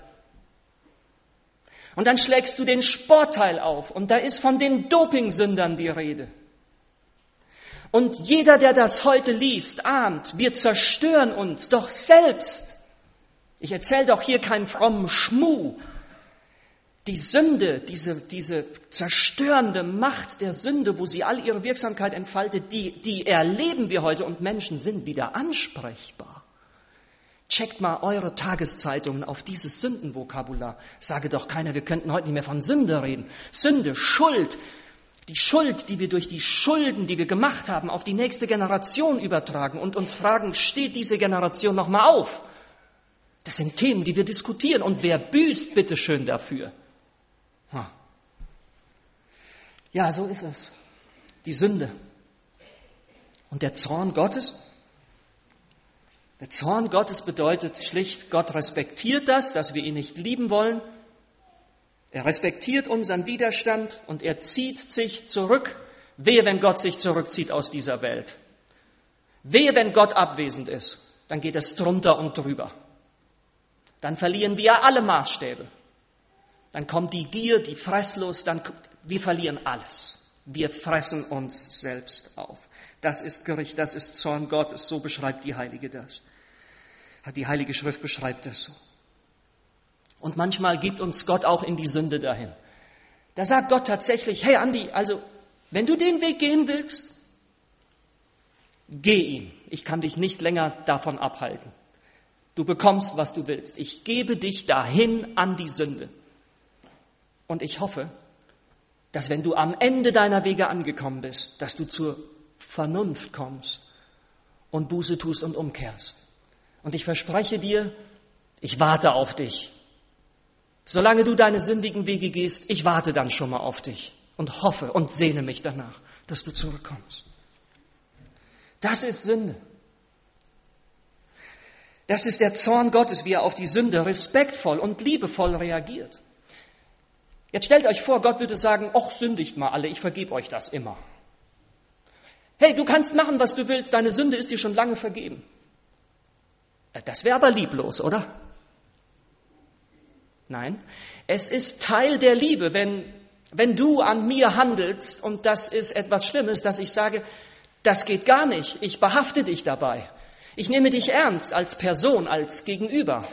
A: Und dann schlägst du den Sportteil auf und da ist von den Dopingsündern die Rede. Und jeder, der das heute liest, ahnt, wir zerstören uns doch selbst. Ich erzähle doch hier keinen frommen Schmuh, die Sünde, diese, diese zerstörende Macht der Sünde, wo sie all ihre Wirksamkeit entfaltet, die, die erleben wir heute und Menschen sind wieder ansprechbar. Checkt mal eure Tageszeitungen auf dieses Sündenvokabular. Sage doch keiner, wir könnten heute nicht mehr von Sünde reden. Sünde, Schuld, die Schuld, die wir durch die Schulden, die wir gemacht haben, auf die nächste Generation übertragen und uns fragen, steht diese Generation noch mal auf? Das sind Themen, die wir diskutieren. Und wer büßt bitte schön dafür? Ja, so ist es. Die Sünde. Und der Zorn Gottes? Der Zorn Gottes bedeutet schlicht, Gott respektiert das, dass wir ihn nicht lieben wollen. Er respektiert unseren Widerstand und er zieht sich zurück. Wehe, wenn Gott sich zurückzieht aus dieser Welt. Wehe, wenn Gott abwesend ist. Dann geht es drunter und drüber. Dann verlieren wir alle Maßstäbe. Dann kommt die Gier, die Fresslust, dann wir verlieren alles. Wir fressen uns selbst auf. Das ist Gericht, das ist Zorn Gottes. So beschreibt die Heilige das. Die Heilige Schrift beschreibt das so. Und manchmal gibt uns Gott auch in die Sünde dahin. Da sagt Gott tatsächlich, hey Andi, also wenn du den Weg gehen willst, geh ihn. Ich kann dich nicht länger davon abhalten. Du bekommst, was du willst. Ich gebe dich dahin an die Sünde. Und ich hoffe, dass wenn du am Ende deiner Wege angekommen bist, dass du zur Vernunft kommst und Buße tust und umkehrst. Und ich verspreche dir, ich warte auf dich. Solange du deine sündigen Wege gehst, ich warte dann schon mal auf dich und hoffe und sehne mich danach, dass du zurückkommst. Das ist Sünde. Das ist der Zorn Gottes, wie er auf die Sünde respektvoll und liebevoll reagiert. Jetzt stellt euch vor, Gott würde sagen, ach, sündigt mal alle, ich vergebe euch das immer. Hey, du kannst machen, was du willst, deine Sünde ist dir schon lange vergeben. Äh, das wäre aber lieblos, oder? Nein, es ist Teil der Liebe, wenn, wenn du an mir handelst und das ist etwas Schlimmes, dass ich sage, das geht gar nicht, ich behafte dich dabei. Ich nehme dich ernst als Person, als Gegenüber.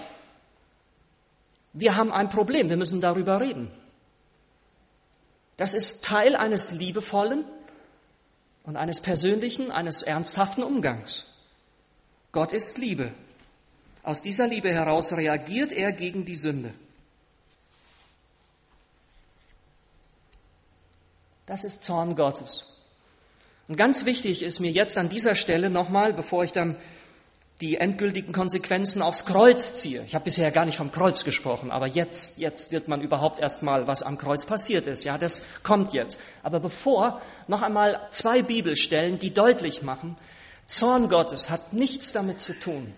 A: Wir haben ein Problem, wir müssen darüber reden. Das ist Teil eines liebevollen und eines persönlichen, eines ernsthaften Umgangs. Gott ist Liebe. Aus dieser Liebe heraus reagiert er gegen die Sünde. Das ist Zorn Gottes. Und ganz wichtig ist mir jetzt an dieser Stelle nochmal, bevor ich dann die endgültigen Konsequenzen aufs Kreuz ziehe. Ich habe bisher gar nicht vom Kreuz gesprochen, aber jetzt, jetzt wird man überhaupt erst mal, was am Kreuz passiert ist. Ja, das kommt jetzt. Aber bevor noch einmal zwei Bibelstellen, die deutlich machen, Zorn Gottes hat nichts damit zu tun,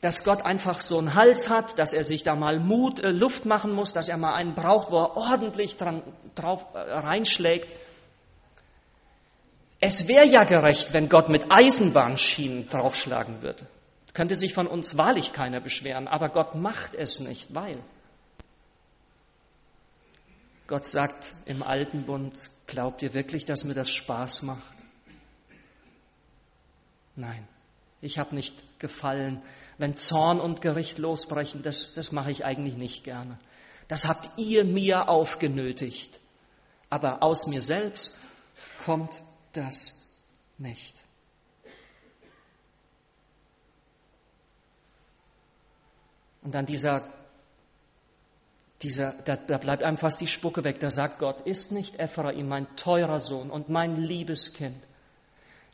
A: dass Gott einfach so einen Hals hat, dass er sich da mal Mut, äh, Luft machen muss, dass er mal einen braucht, wo er ordentlich dran, drauf äh, reinschlägt. Es wäre ja gerecht, wenn Gott mit Eisenbahnschienen draufschlagen würde. Könnte sich von uns wahrlich keiner beschweren, aber Gott macht es nicht, weil Gott sagt im alten Bund, glaubt ihr wirklich, dass mir das Spaß macht? Nein, ich habe nicht gefallen, wenn Zorn und Gericht losbrechen, das, das mache ich eigentlich nicht gerne. Das habt ihr mir aufgenötigt. Aber aus mir selbst kommt das nicht. Und dann dieser, dieser da, da bleibt einem fast die Spucke weg. Da sagt Gott, ist nicht Ephraim mein teurer Sohn und mein liebes Kind?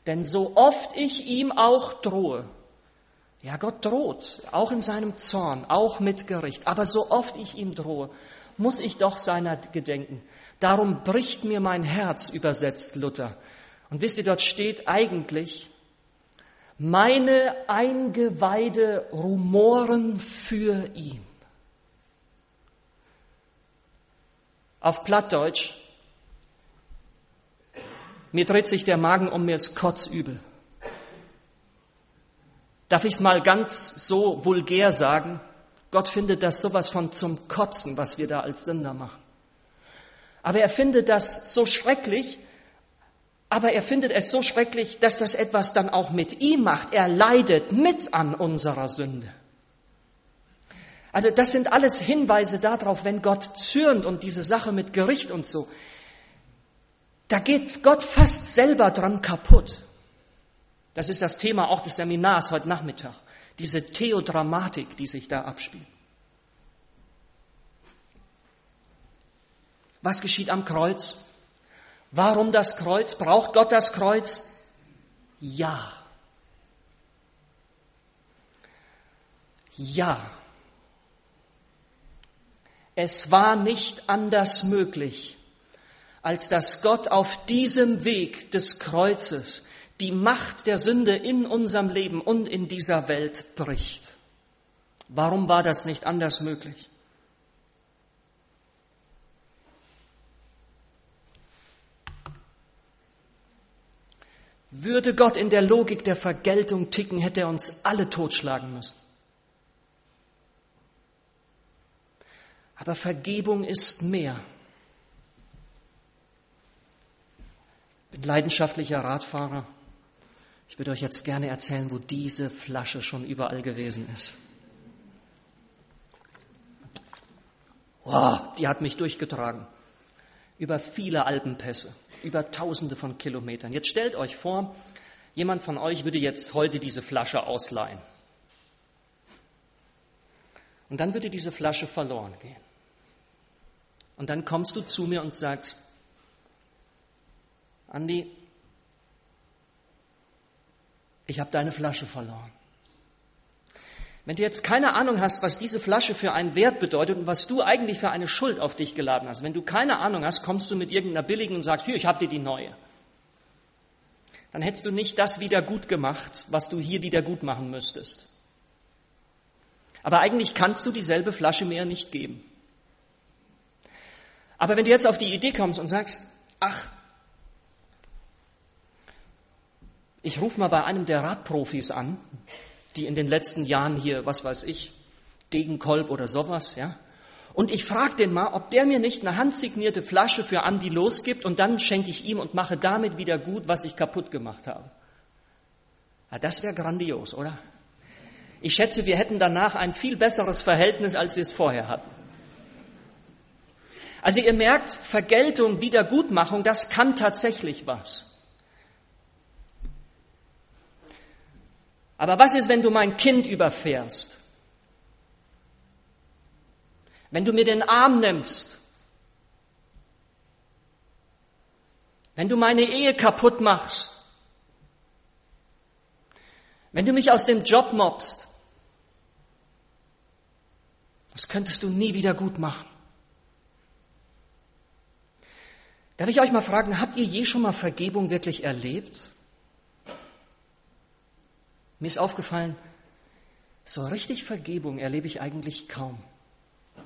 A: Denn so oft ich ihm auch drohe, ja, Gott droht, auch in seinem Zorn, auch mit Gericht, aber so oft ich ihm drohe, muss ich doch seiner gedenken. Darum bricht mir mein Herz, übersetzt Luther. Und wisst ihr, dort steht eigentlich, meine Eingeweide rumoren für ihn. Auf Plattdeutsch, mir dreht sich der Magen um, mir ist kotzübel. Darf ich es mal ganz so vulgär sagen? Gott findet das sowas von zum Kotzen, was wir da als Sünder machen. Aber er findet das so schrecklich, aber er findet es so schrecklich, dass das etwas dann auch mit ihm macht. Er leidet mit an unserer Sünde. Also das sind alles Hinweise darauf, wenn Gott zürnt und diese Sache mit Gericht und so, da geht Gott fast selber dran kaputt. Das ist das Thema auch des Seminars heute Nachmittag, diese Theodramatik, die sich da abspielt. Was geschieht am Kreuz? Warum das Kreuz? Braucht Gott das Kreuz? Ja. Ja. Es war nicht anders möglich, als dass Gott auf diesem Weg des Kreuzes die Macht der Sünde in unserem Leben und in dieser Welt bricht. Warum war das nicht anders möglich? Würde Gott in der Logik der Vergeltung ticken, hätte er uns alle totschlagen müssen. Aber Vergebung ist mehr. Ich bin leidenschaftlicher Radfahrer. Ich würde euch jetzt gerne erzählen, wo diese Flasche schon überall gewesen ist. Wow, die hat mich durchgetragen. Über viele Alpenpässe über Tausende von Kilometern. Jetzt stellt euch vor, jemand von euch würde jetzt heute diese Flasche ausleihen. Und dann würde diese Flasche verloren gehen. Und dann kommst du zu mir und sagst, Andi, ich habe deine Flasche verloren. Wenn du jetzt keine Ahnung hast, was diese Flasche für einen Wert bedeutet und was du eigentlich für eine Schuld auf dich geladen hast, wenn du keine Ahnung hast, kommst du mit irgendeiner billigen und sagst, hier, ich habe dir die neue. Dann hättest du nicht das wieder gut gemacht, was du hier wieder gut machen müsstest. Aber eigentlich kannst du dieselbe Flasche mehr nicht geben. Aber wenn du jetzt auf die Idee kommst und sagst, ach, ich rufe mal bei einem der Radprofis an, die in den letzten Jahren hier, was weiß ich, Degenkolb oder sowas, ja. Und ich frage den mal, ob der mir nicht eine handsignierte Flasche für Andi losgibt und dann schenke ich ihm und mache damit wieder gut, was ich kaputt gemacht habe. Ja, das wäre grandios, oder? Ich schätze, wir hätten danach ein viel besseres Verhältnis, als wir es vorher hatten. Also ihr merkt, Vergeltung, Wiedergutmachung, das kann tatsächlich was. Aber was ist, wenn du mein Kind überfährst? Wenn du mir den Arm nimmst? Wenn du meine Ehe kaputt machst? Wenn du mich aus dem Job mobst? Das könntest du nie wieder gut machen. Darf ich euch mal fragen, habt ihr je schon mal Vergebung wirklich erlebt? Mir ist aufgefallen, so richtig Vergebung erlebe ich eigentlich kaum.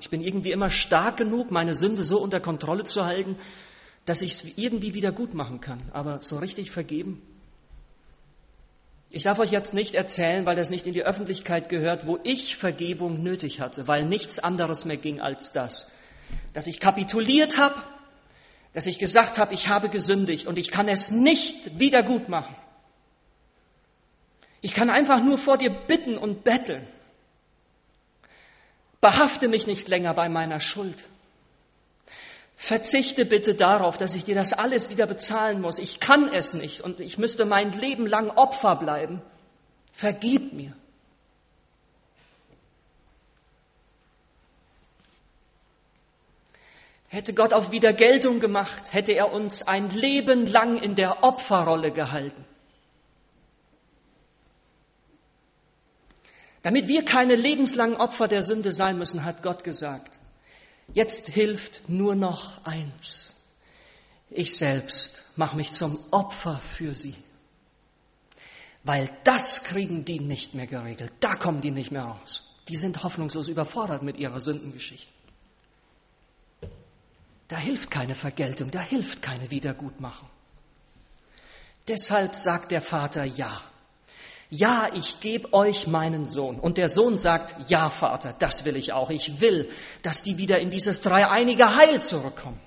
A: Ich bin irgendwie immer stark genug, meine Sünde so unter Kontrolle zu halten, dass ich es irgendwie wieder gut machen kann, aber so richtig vergeben? Ich darf euch jetzt nicht erzählen, weil das nicht in die Öffentlichkeit gehört, wo ich Vergebung nötig hatte, weil nichts anderes mehr ging als das. Dass ich kapituliert habe, dass ich gesagt habe, ich habe gesündigt und ich kann es nicht wieder gut machen. Ich kann einfach nur vor dir bitten und betteln. Behafte mich nicht länger bei meiner Schuld. Verzichte bitte darauf, dass ich dir das alles wieder bezahlen muss. Ich kann es nicht und ich müsste mein Leben lang Opfer bleiben. Vergib mir. Hätte Gott auf Wiedergeltung gemacht, hätte er uns ein Leben lang in der Opferrolle gehalten. Damit wir keine lebenslangen Opfer der Sünde sein müssen, hat Gott gesagt, jetzt hilft nur noch eins. Ich selbst mache mich zum Opfer für sie. Weil das kriegen die nicht mehr geregelt. Da kommen die nicht mehr raus. Die sind hoffnungslos überfordert mit ihrer Sündengeschichte. Da hilft keine Vergeltung, da hilft keine Wiedergutmachung. Deshalb sagt der Vater Ja ja, ich gebe euch meinen Sohn. Und der Sohn sagt, ja, Vater, das will ich auch. Ich will, dass die wieder in dieses dreieinige Heil zurückkommen.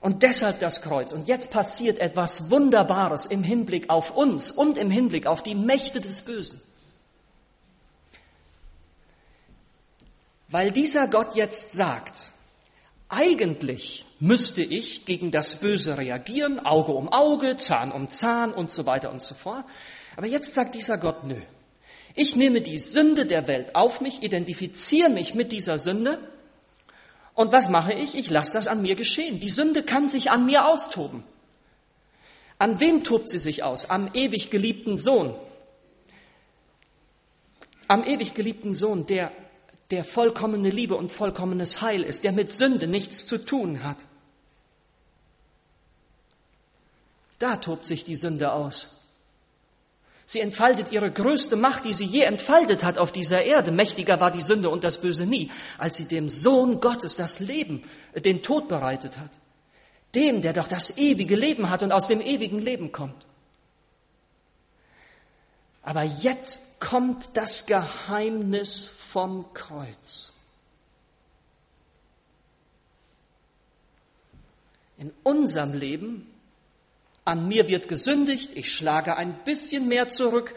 A: Und deshalb das Kreuz. Und jetzt passiert etwas Wunderbares im Hinblick auf uns und im Hinblick auf die Mächte des Bösen. Weil dieser Gott jetzt sagt, eigentlich müsste ich gegen das Böse reagieren, Auge um Auge, Zahn um Zahn und so weiter und so fort. Aber jetzt sagt dieser Gott, nö. Ich nehme die Sünde der Welt auf mich, identifiziere mich mit dieser Sünde. Und was mache ich? Ich lasse das an mir geschehen. Die Sünde kann sich an mir austoben. An wem tobt sie sich aus? Am ewig geliebten Sohn. Am ewig geliebten Sohn, der, der vollkommene Liebe und vollkommenes Heil ist, der mit Sünde nichts zu tun hat. Da tobt sich die Sünde aus. Sie entfaltet ihre größte Macht, die sie je entfaltet hat auf dieser Erde. Mächtiger war die Sünde und das Böse nie, als sie dem Sohn Gottes das Leben, äh, den Tod bereitet hat. Dem, der doch das ewige Leben hat und aus dem ewigen Leben kommt. Aber jetzt kommt das Geheimnis vom Kreuz. In unserem Leben an mir wird gesündigt, ich schlage ein bisschen mehr zurück.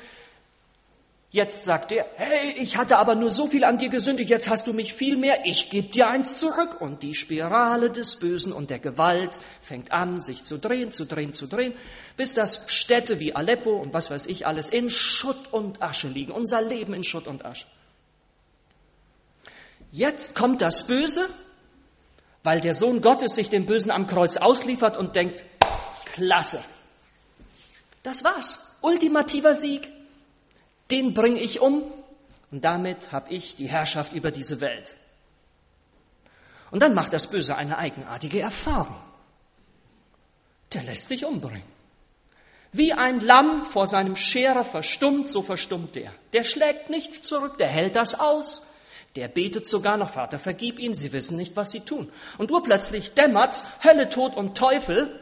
A: Jetzt sagt er, hey, ich hatte aber nur so viel an dir gesündigt, jetzt hast du mich viel mehr, ich gebe dir eins zurück. Und die Spirale des Bösen und der Gewalt fängt an, sich zu drehen, zu drehen, zu drehen, bis das Städte wie Aleppo und was weiß ich alles in Schutt und Asche liegen, unser Leben in Schutt und Asche. Jetzt kommt das Böse, weil der Sohn Gottes sich dem Bösen am Kreuz ausliefert und denkt, Klasse. Das war's. Ultimativer Sieg. Den bringe ich um und damit habe ich die Herrschaft über diese Welt. Und dann macht das Böse eine eigenartige Erfahrung. Der lässt sich umbringen. Wie ein Lamm vor seinem Scherer verstummt, so verstummt der. Der schlägt nicht zurück, der hält das aus. Der betet sogar noch, Vater, vergib ihnen, sie wissen nicht, was sie tun. Und urplötzlich dämmert's, Hölle, Tod und Teufel,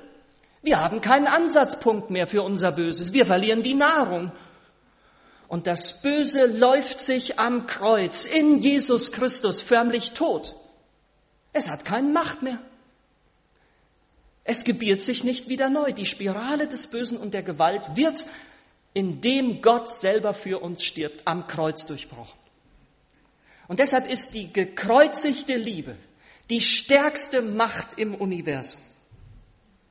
A: wir haben keinen Ansatzpunkt mehr für unser Böses. Wir verlieren die Nahrung. Und das Böse läuft sich am Kreuz in Jesus Christus förmlich tot. Es hat keine Macht mehr. Es gebiert sich nicht wieder neu. Die Spirale des Bösen und der Gewalt wird, indem Gott selber für uns stirbt, am Kreuz durchbrochen. Und deshalb ist die gekreuzigte Liebe die stärkste Macht im Universum.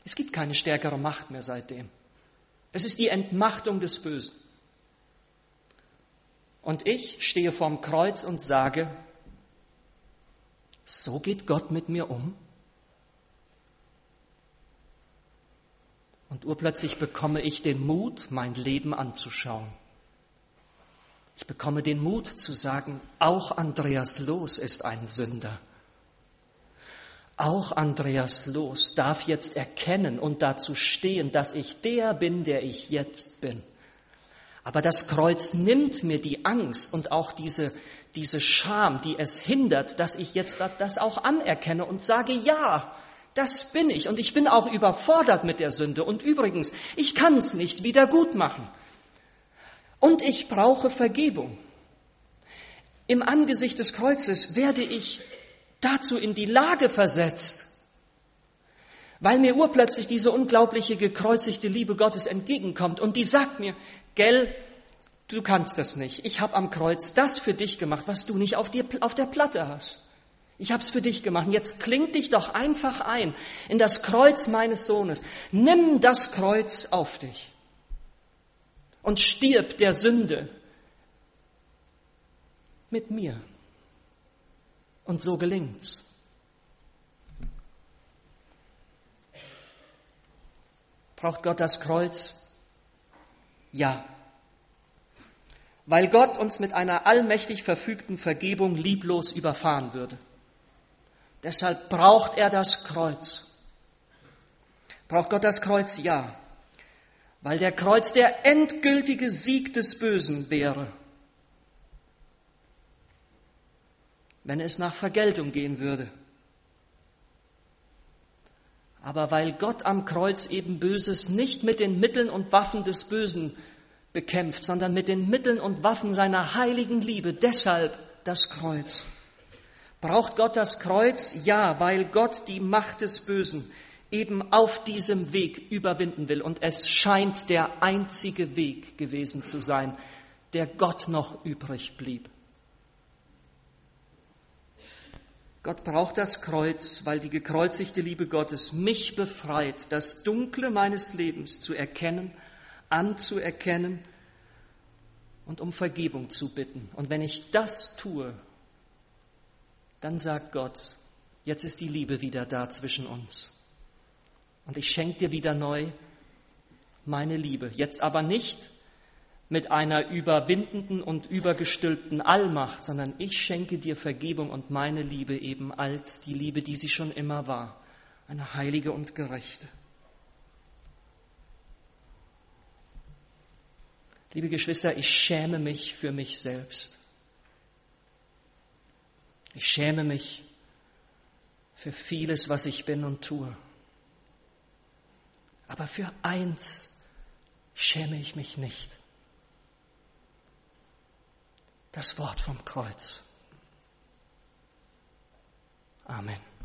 A: Es gibt keine stärkere Macht mehr seitdem. Es ist die Entmachtung des Bösen. Und ich stehe vorm Kreuz und sage, so geht Gott mit mir um? Und urplötzlich bekomme ich den Mut, mein Leben anzuschauen. Ich bekomme den Mut zu sagen, auch Andreas Los ist ein Sünder. Auch Andreas Los darf jetzt erkennen und dazu stehen, dass ich der bin, der ich jetzt bin. Aber das Kreuz nimmt mir die Angst und auch diese, diese Scham, die es hindert, dass ich jetzt das auch anerkenne und sage, ja, das bin ich und ich bin auch überfordert mit der Sünde. Und übrigens, ich kann es nicht wieder gut machen. Und ich brauche Vergebung. Im Angesicht des Kreuzes werde ich dazu in die Lage versetzt, weil mir urplötzlich diese unglaubliche gekreuzigte Liebe Gottes entgegenkommt und die sagt mir, gell, du kannst das nicht. Ich habe am Kreuz das für dich gemacht, was du nicht auf, dir, auf der Platte hast. Ich habe es für dich gemacht. Jetzt kling dich doch einfach ein in das Kreuz meines Sohnes. Nimm das Kreuz auf dich und stirb der Sünde mit mir. Und so gelingt's. Braucht Gott das Kreuz? Ja. Weil Gott uns mit einer allmächtig verfügten Vergebung lieblos überfahren würde. Deshalb braucht er das Kreuz. Braucht Gott das Kreuz? Ja. Weil der Kreuz der endgültige Sieg des Bösen wäre. Wenn es nach Vergeltung gehen würde. Aber weil Gott am Kreuz eben Böses nicht mit den Mitteln und Waffen des Bösen bekämpft, sondern mit den Mitteln und Waffen seiner heiligen Liebe, deshalb das Kreuz. Braucht Gott das Kreuz? Ja, weil Gott die Macht des Bösen eben auf diesem Weg überwinden will. Und es scheint der einzige Weg gewesen zu sein, der Gott noch übrig blieb. Gott braucht das Kreuz, weil die gekreuzigte Liebe Gottes mich befreit, das Dunkle meines Lebens zu erkennen, anzuerkennen und um Vergebung zu bitten. Und wenn ich das tue, dann sagt Gott, jetzt ist die Liebe wieder da zwischen uns. Und ich schenke dir wieder neu meine Liebe. Jetzt aber nicht mit einer überwindenden und übergestülpten Allmacht, sondern ich schenke dir Vergebung und meine Liebe eben als die Liebe, die sie schon immer war, eine heilige und gerechte. Liebe Geschwister, ich schäme mich für mich selbst. Ich schäme mich für vieles, was ich bin und tue. Aber für eins schäme ich mich nicht. Das Wort vom Kreuz. Amen.